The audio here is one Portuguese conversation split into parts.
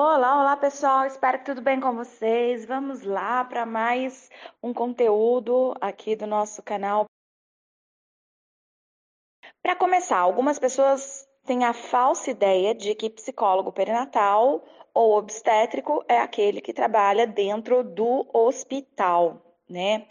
Olá, olá pessoal, espero que tudo bem com vocês. Vamos lá para mais um conteúdo aqui do nosso canal. Para começar, algumas pessoas têm a falsa ideia de que psicólogo perinatal ou obstétrico é aquele que trabalha dentro do hospital né?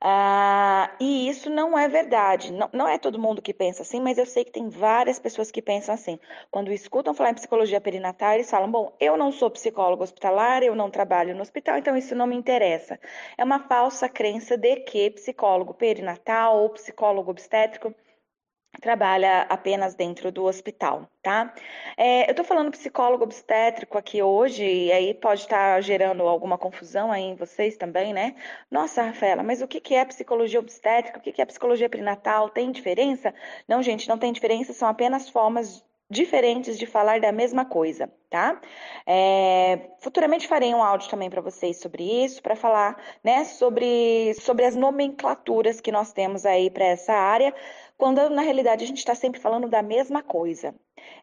Ah, e isso não é verdade. Não, não é todo mundo que pensa assim, mas eu sei que tem várias pessoas que pensam assim. Quando escutam falar em psicologia perinatal, eles falam: bom, eu não sou psicólogo hospitalar, eu não trabalho no hospital, então isso não me interessa. É uma falsa crença de que psicólogo perinatal ou psicólogo obstétrico trabalha apenas dentro do hospital, tá? É, eu tô falando psicólogo obstétrico aqui hoje, e aí pode estar tá gerando alguma confusão aí em vocês também, né? Nossa, Rafaela, mas o que, que é psicologia obstétrica? O que, que é psicologia perinatal? Tem diferença? Não, gente, não tem diferença, são apenas formas diferentes de falar da mesma coisa, tá? É, futuramente farei um áudio também para vocês sobre isso, para falar, né, sobre, sobre as nomenclaturas que nós temos aí para essa área, quando na realidade a gente está sempre falando da mesma coisa.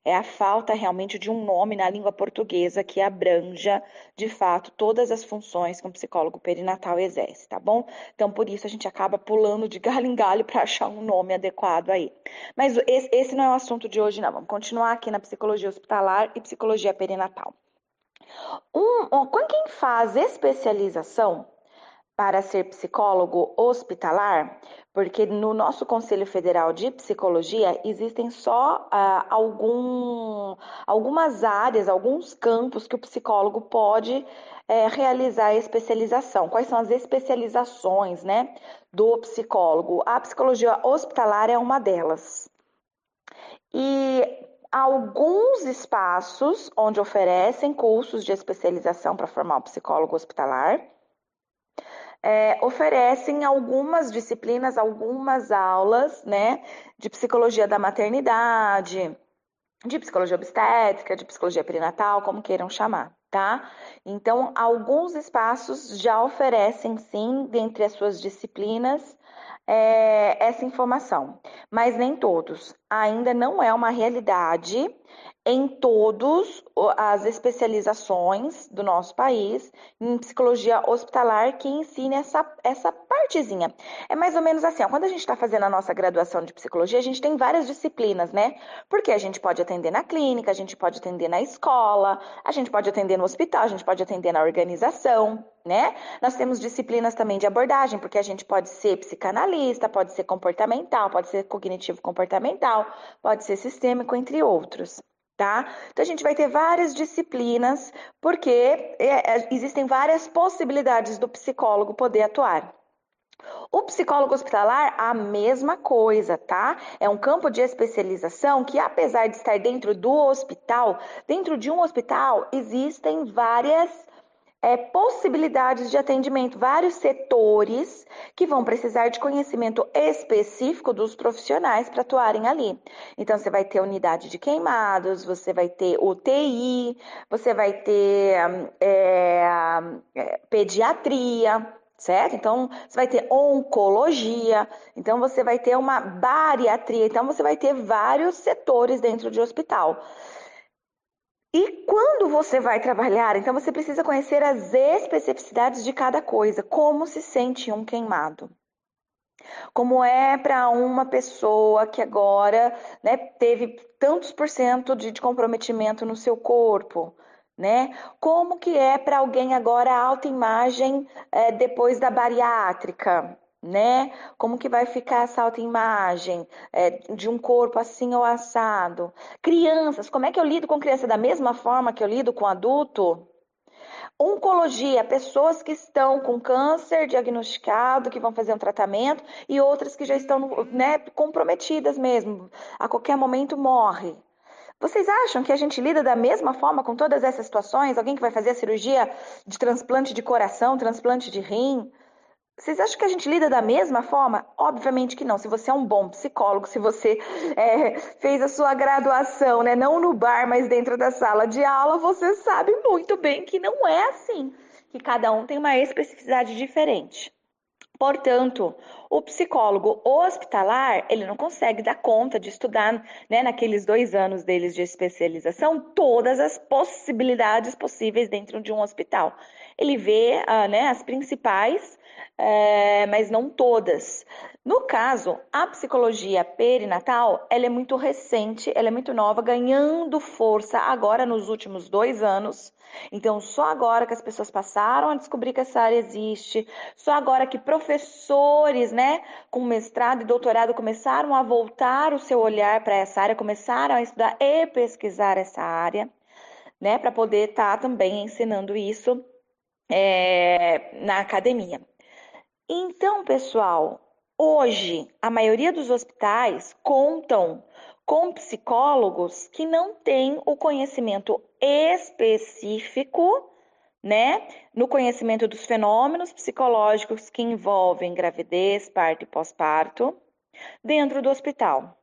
É a falta realmente de um nome na língua portuguesa que abranja, de fato, todas as funções que um psicólogo perinatal exerce, tá bom? Então, por isso a gente acaba pulando de galho em galho para achar um nome adequado aí. Mas esse, não é o assunto de hoje, não. Vamos continuar aqui na psicologia hospitalar e psicologia perinatal. Um, quem faz especialização para ser psicólogo hospitalar, porque no nosso Conselho Federal de Psicologia existem só ah, algum, algumas áreas, alguns campos que o psicólogo pode é, realizar especialização. Quais são as especializações né, do psicólogo? A psicologia hospitalar é uma delas. E alguns espaços onde oferecem cursos de especialização para formar o psicólogo hospitalar é, oferecem algumas disciplinas, algumas aulas, né, de psicologia da maternidade, de psicologia obstétrica, de psicologia perinatal, como queiram chamar, tá? Então, alguns espaços já oferecem, sim, dentre as suas disciplinas, é, essa informação, mas nem todos. Ainda não é uma realidade em todas as especializações do nosso país em psicologia hospitalar que ensine essa, essa partezinha. É mais ou menos assim, ó, quando a gente está fazendo a nossa graduação de psicologia, a gente tem várias disciplinas, né? Porque a gente pode atender na clínica, a gente pode atender na escola, a gente pode atender no hospital, a gente pode atender na organização, né? Nós temos disciplinas também de abordagem, porque a gente pode ser psicanalista, pode ser comportamental, pode ser cognitivo comportamental, pode ser sistêmico, entre outros tá? Então a gente vai ter várias disciplinas, porque é, é, existem várias possibilidades do psicólogo poder atuar. O psicólogo hospitalar, a mesma coisa, tá? É um campo de especialização que, apesar de estar dentro do hospital, dentro de um hospital existem várias é, possibilidades de atendimento, vários setores que vão precisar de conhecimento específico dos profissionais para atuarem ali. Então, você vai ter unidade de queimados, você vai ter UTI, você vai ter é, pediatria, certo? Então, você vai ter oncologia, então você vai ter uma bariatria, então você vai ter vários setores dentro de hospital. E quando você vai trabalhar, então você precisa conhecer as especificidades de cada coisa, como se sente um queimado. Como é para uma pessoa que agora né, teve tantos por cento de, comprometimento no seu corpo, né? Como que é para alguém agora a autoimagem é, depois da bariátrica, né? Como que vai ficar essa autoimagem é, de um corpo assim ou assado? Crianças, como é que eu lido com criança da mesma forma que eu lido com adulto? Oncologia, pessoas que estão com câncer diagnosticado, que vão fazer um tratamento, e outras que já estão né, comprometidas mesmo, a qualquer momento morre. Vocês acham que a gente lida da mesma forma com todas essas situações? Alguém que vai fazer a cirurgia de transplante de coração, transplante de rim? Vocês acham que a gente lida da mesma forma? Obviamente que não. Se você é um bom psicólogo, se você é, fez a sua graduação, né, não no bar, mas dentro da sala de aula, você sabe muito bem que não é assim. Que cada um tem uma especificidade diferente. Portanto, o psicólogo hospitalar, ele não consegue dar conta de estudar, né, naqueles dois anos deles de especialização, todas as possibilidades possíveis dentro de um hospital. Ele vê, ah, né, as principais, é, mas não todas. No caso, a psicologia perinatal, ela é muito recente, ela é muito nova, ganhando força agora nos últimos dois anos. Então, só agora que as pessoas passaram a descobrir que essa área existe, só agora que professores, né, com mestrado e doutorado começaram a voltar o seu olhar para essa área, começaram a estudar e pesquisar essa área, né, para poder estar tá também ensinando isso é, na academia. Então, pessoal, hoje a maioria dos hospitais contam com psicólogos que não têm o conhecimento específico, né, no conhecimento dos fenômenos psicológicos que envolvem gravidez, parto e pós-parto, dentro do hospital.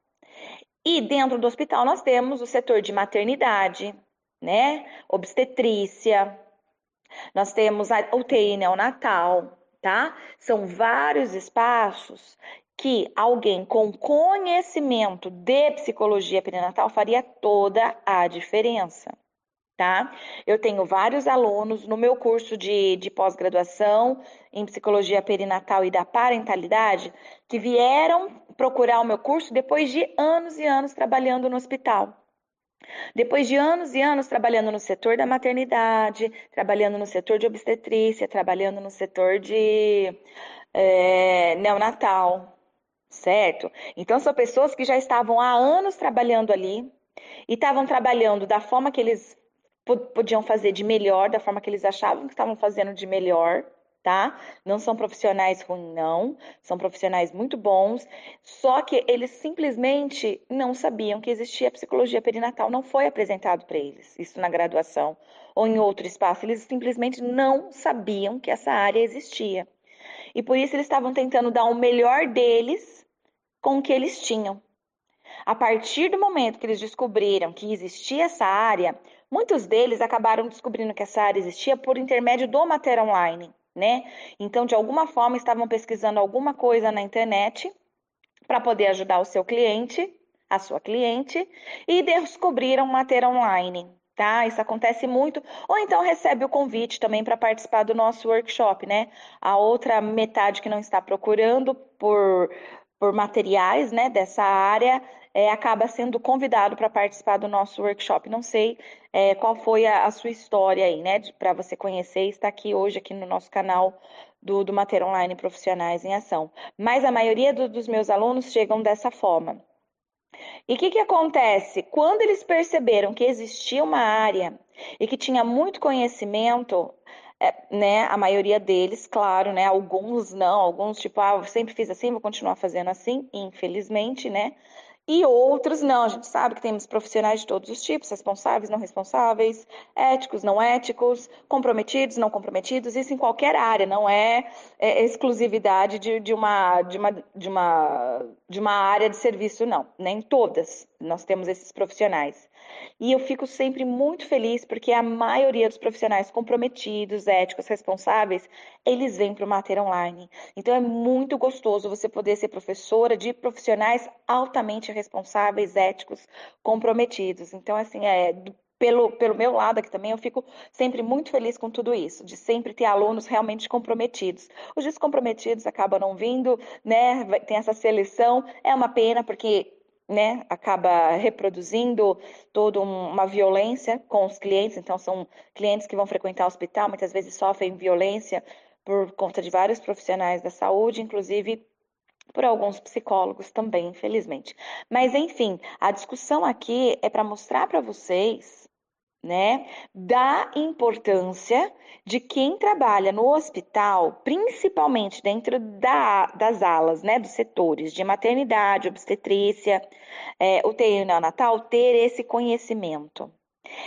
E dentro do hospital nós temos o setor de maternidade, né, obstetrícia, nós temos a UTI neonatal, tá? São vários espaços que alguém com conhecimento de psicologia perinatal faria toda a diferença. Tá? Eu tenho vários alunos no meu curso de, de pós-graduação em psicologia perinatal e da parentalidade que vieram procurar o meu curso depois de anos e anos trabalhando no hospital. Depois de anos e anos trabalhando no setor da maternidade, trabalhando no setor de obstetrícia, trabalhando no setor de é, neonatal, certo? Então, são pessoas que já estavam há anos trabalhando ali e estavam trabalhando da forma que eles podiam fazer de melhor, da forma que eles achavam que estavam fazendo de melhor, tá? Não são profissionais ruins, não, são profissionais muito bons, só que eles simplesmente não sabiam que existia psicologia perinatal, não foi apresentado para eles, isso na graduação ou em outro espaço, eles simplesmente não sabiam que essa área existia. E por isso eles estavam tentando dar o melhor deles com o que eles tinham. A partir do momento que eles descobriram que existia essa área, muitos deles acabaram descobrindo que essa área existia por intermédio do Mater Online, né? Então, de alguma forma, estavam pesquisando alguma coisa na internet para poder ajudar o seu cliente, a sua cliente, e descobriram Mater Online, tá? Isso acontece muito. Ou então recebe o convite também para participar do nosso workshop, né? A outra metade que não está procurando por por materiais né, dessa área, é, acaba sendo convidado para participar do nosso workshop. Não sei é, qual foi a, a, sua história aí, né, para você conhecer, está aqui hoje aqui no nosso canal do, do Mater Online Profissionais em Ação. Mas a maioria do, dos meus alunos chegam dessa forma. E o que, que acontece? Quando eles perceberam que existia uma área e que tinha muito conhecimento, é, né, a maioria deles, claro, né, alguns não, alguns tipo, ah, eu sempre fiz assim, vou continuar fazendo assim, infelizmente, né, e outros não. A gente sabe que temos profissionais de todos os tipos, responsáveis, não responsáveis, éticos, não éticos, comprometidos, não comprometidos, isso em qualquer área, não é, é exclusividade de, de, uma, de, uma, de, uma, de uma área de serviço, não. Nem todas nós temos esses profissionais. E eu fico sempre muito feliz porque a maioria dos profissionais comprometidos, éticos, responsáveis, eles vêm para o Mater Online. Então é muito gostoso você poder ser professora de profissionais altamente responsáveis, éticos, comprometidos. Então, assim, é pelo, pelo meu lado aqui também, eu fico sempre muito feliz com tudo isso, de sempre ter alunos realmente comprometidos. Os descomprometidos acabam não vindo, né? Tem essa seleção, é uma pena, porque né, acaba reproduzindo toda uma violência com os clientes. Então, são clientes que vão frequentar o hospital, muitas vezes sofrem violência por conta de vários profissionais da saúde, inclusive por alguns psicólogos também, infelizmente. Mas, enfim, a discussão aqui é para mostrar para vocês né, da importância de quem trabalha no hospital, principalmente dentro da, das alas, né, dos setores de maternidade, obstetrícia, é, UTI neonatal, ter esse conhecimento.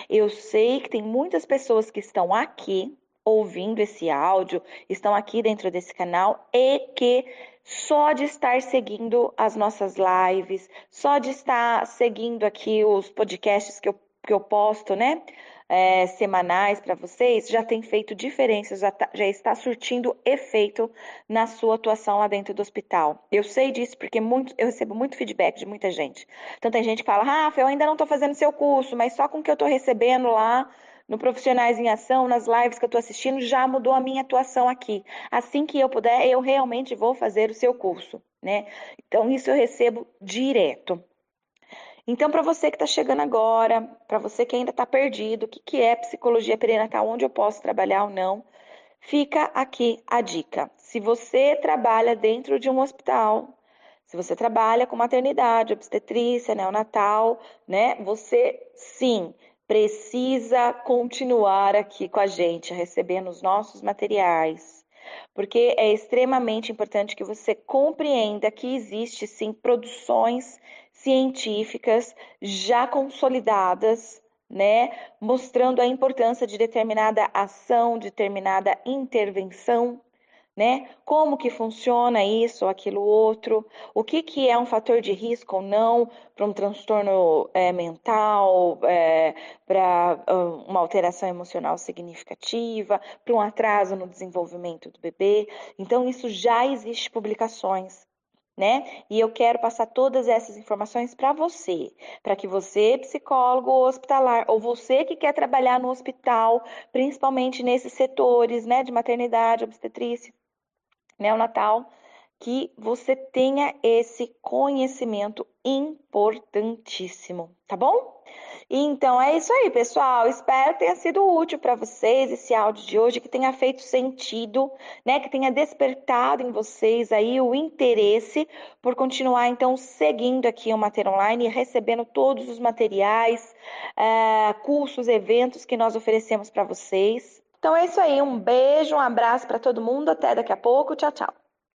Eu sei que tem muitas pessoas que estão aqui ouvindo esse áudio, estão aqui dentro desse canal e que só de estar seguindo as nossas lives, só de estar seguindo aqui os podcasts que eu que eu posto, né? é, semanais para vocês já tem feito diferença, já, tá, já está surtindo efeito na sua atuação lá dentro do hospital. Eu sei disso porque muito, eu recebo muito feedback de muita gente. Então tem gente que fala, Rafa, eu ainda não estou fazendo seu curso, mas só com o que eu estou recebendo lá no Profissionais em Ação, nas lives que eu estou assistindo, já mudou a minha atuação aqui. Assim que eu puder, eu realmente vou fazer o seu curso, né? Então, isso eu recebo direto. Então, para você que está chegando agora, para você que ainda está perdido, o que, que é psicologia perinatal, onde eu posso trabalhar ou não, fica aqui a dica. Se você trabalha dentro de um hospital, se você trabalha com maternidade, obstetrícia, neonatal, né? Você sim precisa continuar aqui com a gente, recebendo os nossos materiais, porque é extremamente importante que você compreenda que existe sim produções científicas já consolidadas, né, mostrando a importância de determinada ação, determinada intervenção né? Como que funciona isso ou aquilo outro? O que, que é um fator de risco ou não para um transtorno é, mental, é, para uma alteração emocional significativa, para um atraso no desenvolvimento do bebê? Então, isso já existe publicações. Né? E eu quero passar todas essas informações para você, para que você, psicólogo hospitalar, ou você que quer trabalhar no hospital, principalmente nesses setores, né, de maternidade, obstetrícia, neonatal, que você tenha esse conhecimento importantíssimo, tá bom? Então é isso aí, pessoal. Espero que tenha sido útil para vocês esse áudio de hoje, que tenha feito sentido, né? Que tenha despertado em vocês aí o interesse por continuar então seguindo aqui o Mater Online e recebendo todos os materiais, é, cursos, eventos que nós oferecemos para vocês. Então é isso aí, um beijo, um abraço para todo mundo, até daqui a pouco, tchau, tchau.